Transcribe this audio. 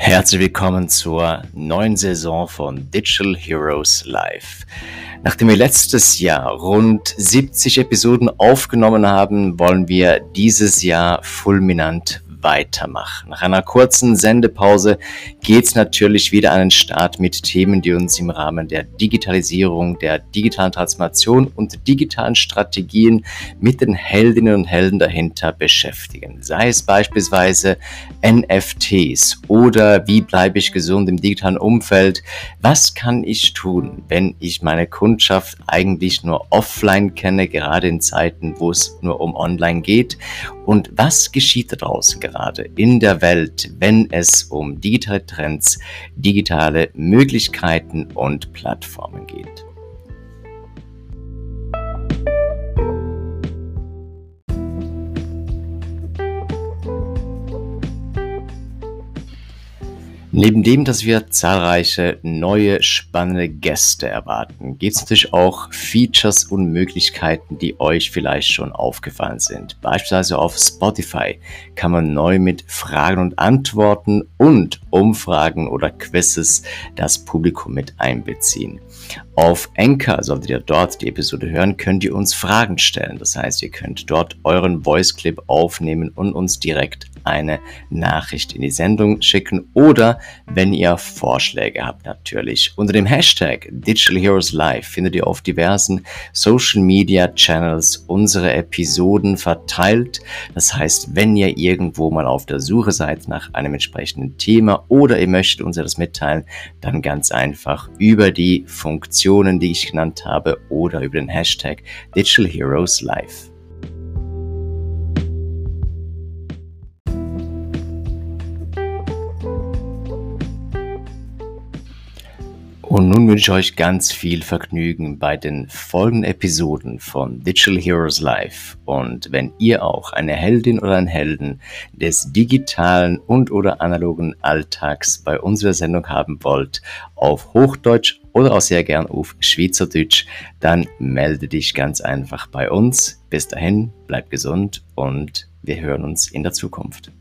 herzlich willkommen zur neuen Saison von Digital Heroes Live. Nachdem wir letztes Jahr rund 70 Episoden aufgenommen haben, wollen wir dieses Jahr fulminant weitermachen. Nach einer kurzen Sendepause geht's natürlich wieder an den Start mit Themen, die uns im Rahmen der Digitalisierung, der digitalen Transformation und digitalen Strategien mit den Heldinnen und Helden dahinter beschäftigen. Sei es beispielsweise NFTs oder wie bleibe ich gesund im digitalen Umfeld? Was kann ich tun, wenn ich meine Kundschaft eigentlich nur offline kenne, gerade in Zeiten, wo es nur um online geht? Und was geschieht da draußen gerade in der Welt, wenn es um digitale Trends, digitale Möglichkeiten und Plattformen geht? Neben dem, dass wir zahlreiche neue spannende Gäste erwarten, gibt es natürlich auch Features und Möglichkeiten, die euch vielleicht schon aufgefallen sind. Beispielsweise auf Spotify kann man neu mit Fragen und Antworten und Umfragen oder Quizzes das Publikum mit einbeziehen. Auf Anchor solltet ihr dort die Episode hören, könnt ihr uns Fragen stellen. Das heißt, ihr könnt dort euren Voice Clip aufnehmen und uns direkt eine Nachricht in die Sendung schicken oder wenn ihr Vorschläge habt natürlich. Unter dem Hashtag Digital Heroes Live findet ihr auf diversen Social Media Channels unsere Episoden verteilt. Das heißt, wenn ihr irgendwo mal auf der Suche seid nach einem entsprechenden Thema oder ihr möchtet uns das mitteilen, dann ganz einfach über die Funktionen, die ich genannt habe oder über den Hashtag Digital Heroes Live. Und nun wünsche ich euch ganz viel Vergnügen bei den folgenden Episoden von Digital Heroes Live. Und wenn ihr auch eine Heldin oder einen Helden des digitalen und oder analogen Alltags bei unserer Sendung haben wollt, auf Hochdeutsch oder auch sehr gern auf Schweizerdeutsch, dann melde dich ganz einfach bei uns. Bis dahin, bleib gesund und wir hören uns in der Zukunft.